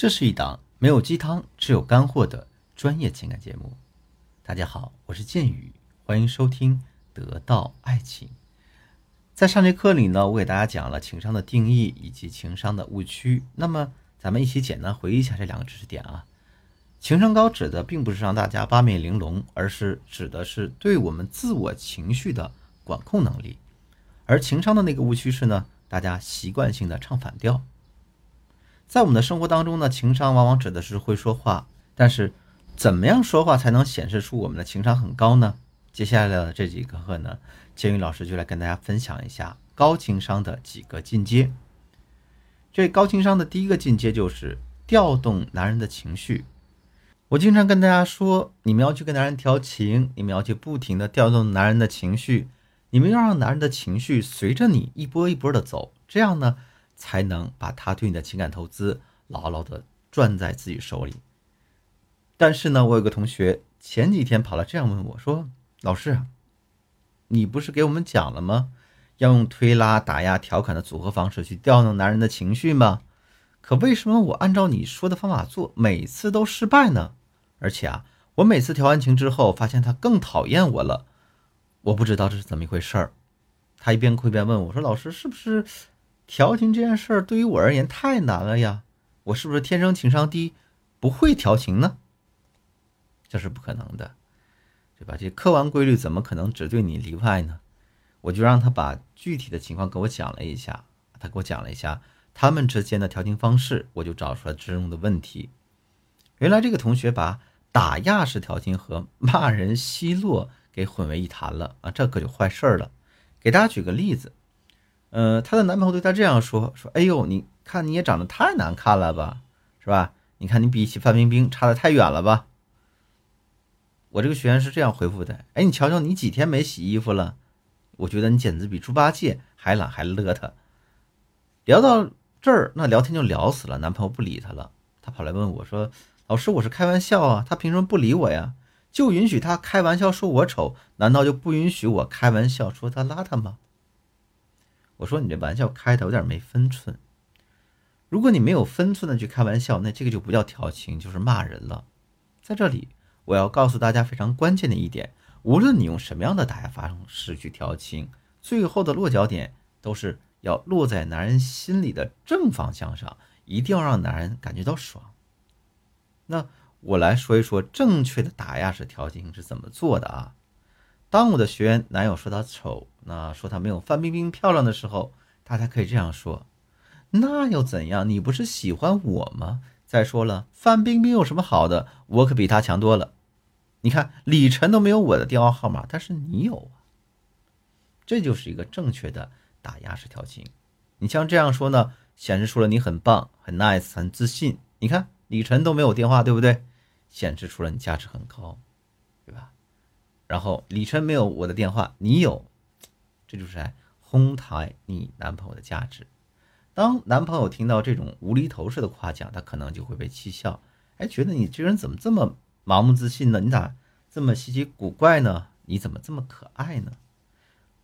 这是一档没有鸡汤，只有干货的专业情感节目。大家好，我是剑宇，欢迎收听《得到爱情》。在上节课里呢，我给大家讲了情商的定义以及情商的误区。那么，咱们一起简单回忆一下这两个知识点啊。情商高指的并不是让大家八面玲珑，而是指的是对我们自我情绪的管控能力。而情商的那个误区是呢，大家习惯性的唱反调。在我们的生活当中呢，情商往往指的是会说话，但是怎么样说话才能显示出我们的情商很高呢？接下来的这几个课呢，建宇老师就来跟大家分享一下高情商的几个进阶。这高情商的第一个进阶就是调动男人的情绪。我经常跟大家说，你们要去跟男人调情，你们要去不停的调动男人的情绪，你们要让男人的情绪随着你一波一波的走，这样呢，才能把他对你的情感投资牢牢的攥在自己手里。但是呢，我有个同学前几天跑来这样问我说：“老师，你不是给我们讲了吗？要用推拉、打压、调侃的组合方式去调动男人的情绪吗？可为什么我按照你说的方法做，每次都失败呢？”而且啊，我每次调完情之后，发现他更讨厌我了。我不知道这是怎么一回事儿。他一边哭一边问我说：“老师，是不是调情这件事儿对于我而言太难了呀？我是不是天生情商低，不会调情呢？”这是不可能的，对吧？这客观规律怎么可能只对你例外呢？我就让他把具体的情况给我讲了一下。他给我讲了一下他们之间的调情方式，我就找出了之中的问题。原来这个同学把打压式调情和骂人奚落给混为一谈了啊，这可就坏事儿了。给大家举个例子，呃，她的男朋友对她这样说：“说，哎呦，你看你也长得太难看了吧，是吧？你看你比起范冰冰差得太远了吧。”我这个学员是这样回复的：“哎，你瞧瞧你几天没洗衣服了，我觉得你简直比猪八戒还懒还邋遢。”聊到这儿，那聊天就聊死了，男朋友不理她了，她跑来问我说。老师，我是开玩笑啊，他凭什么不理我呀？就允许他开玩笑说我丑，难道就不允许我开玩笑说他邋遢吗？我说你这玩笑开的有点没分寸。如果你没有分寸的去开玩笑，那这个就不叫调情，就是骂人了。在这里，我要告诉大家非常关键的一点：无论你用什么样的打压方式去调情，最后的落脚点都是要落在男人心里的正方向上，一定要让男人感觉到爽。那我来说一说正确的打压式调情是怎么做的啊？当我的学员男友说他丑，那说他没有范冰冰漂亮的时候，大家可以这样说：那又怎样？你不是喜欢我吗？再说了，范冰冰有什么好的？我可比她强多了。你看李晨都没有我的电话号码，但是你有啊。这就是一个正确的打压式调情。你像这样说呢，显示出了你很棒、很 nice、很自信。你看。李晨都没有电话，对不对？显示出了你价值很高，对吧？然后李晨没有我的电话，你有，这就是在哄抬你男朋友的价值。当男朋友听到这种无厘头式的夸奖，他可能就会被气笑，哎，觉得你这人怎么这么盲目自信呢？你咋这么稀奇古怪呢？你怎么这么可爱呢？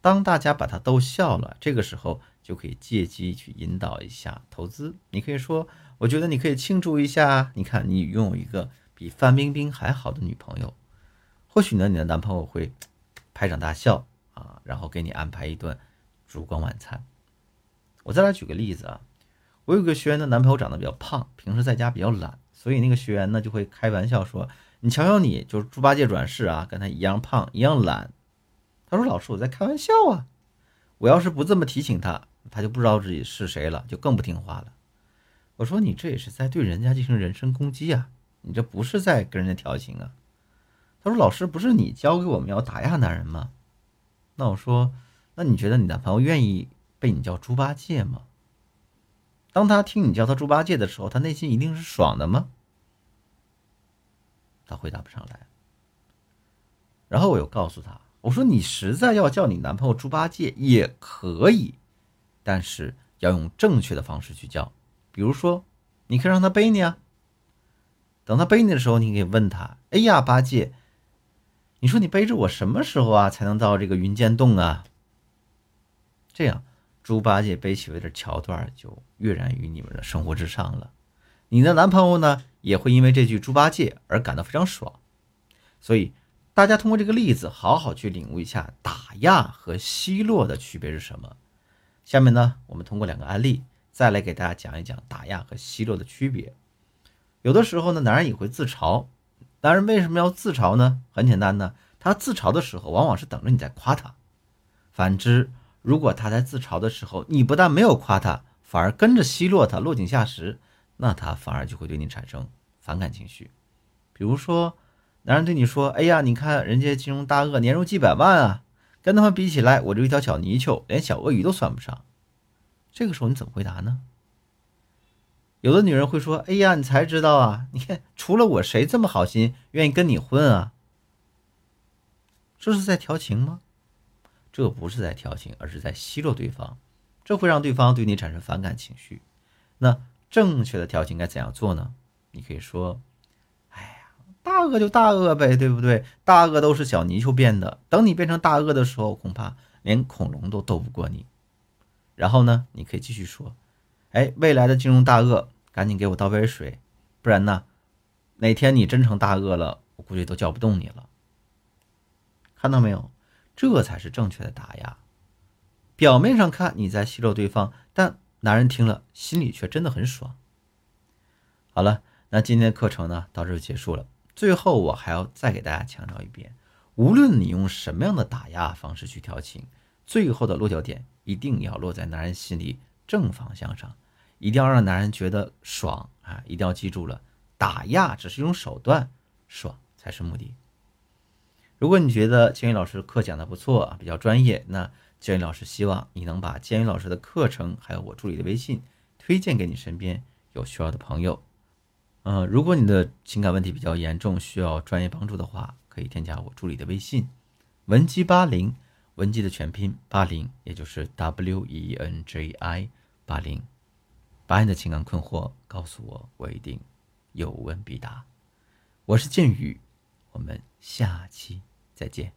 当大家把他逗笑了，这个时候就可以借机去引导一下投资。你可以说。我觉得你可以庆祝一下，你看你拥有一个比范冰冰还好的女朋友，或许呢，你的男朋友会 拍掌大笑啊，然后给你安排一顿烛光晚餐。我再来举个例子啊，我有个学员的男朋友长得比较胖，平时在家比较懒，所以那个学员呢就会开玩笑说：“你瞧瞧你，就是猪八戒转世啊，跟他一样胖，一样懒。”他说：“老师，我在开玩笑啊，我要是不这么提醒他，他就不知道自己是谁了，就更不听话了。”我说你这也是在对人家进行人身攻击啊！你这不是在跟人家调情啊？他说：“老师，不是你教给我们要打压男人吗？”那我说：“那你觉得你男朋友愿意被你叫猪八戒吗？当他听你叫他猪八戒的时候，他内心一定是爽的吗？”他回答不上来。然后我又告诉他：“我说你实在要叫你男朋友猪八戒也可以，但是要用正确的方式去叫。”比如说，你可以让他背你啊。等他背你的时候，你可以问他：“哎呀，八戒，你说你背着我什么时候啊才能到这个云间洞啊？”这样，猪八戒背起我的桥段就跃然于你们的生活之上了。你的男朋友呢也会因为这句猪八戒而感到非常爽。所以，大家通过这个例子，好好去领悟一下打压和奚落的区别是什么。下面呢，我们通过两个案例，再来给大家讲一讲打压和奚落的区别。有的时候呢，男人也会自嘲。男人为什么要自嘲呢？很简单呢，他自嘲的时候，往往是等着你在夸他。反之，如果他在自嘲的时候，你不但没有夸他，反而跟着奚落他，落井下石，那他反而就会对你产生反感情绪。比如说，男人对你说：“哎呀，你看人家金融大鳄年入几百万啊，跟他们比起来，我就一条小泥鳅，连小鳄鱼都算不上。”这个时候你怎么回答呢？有的女人会说：“哎呀，你才知道啊！你看，除了我，谁这么好心，愿意跟你混啊？”这是在调情吗？这不是在调情，而是在奚落对方，这会让对方对你产生反感情绪。那正确的调情该怎样做呢？你可以说：“哎呀，大鳄就大鳄呗，对不对？大鳄都是小泥鳅变的，等你变成大鳄的时候，恐怕连恐龙都斗不过你。”然后呢，你可以继续说：“哎，未来的金融大鳄，赶紧给我倒杯水，不然呢，哪天你真成大鳄了，我估计都叫不动你了。”看到没有？这才是正确的打压。表面上看你在奚落对方，但男人听了心里却真的很爽。好了，那今天的课程呢到这就结束了。最后我还要再给大家强调一遍：无论你用什么样的打压方式去调情，最后的落脚点一定要落在男人心里正方向上，一定要让男人觉得爽啊！一定要记住了，打压只是一种手段，爽才是目的。如果你觉得建宇老师课讲的不错啊，比较专业，那建宇老师希望你能把建宇老师的课程还有我助理的微信推荐给你身边有需要的朋友。嗯，如果你的情感问题比较严重，需要专业帮助的话，可以添加我助理的微信文姬八零，文姬的全拼八零，也就是 W E N J I 八零，把你的情感困惑告诉我，我一定有问必答。我是剑宇。我们下期再见。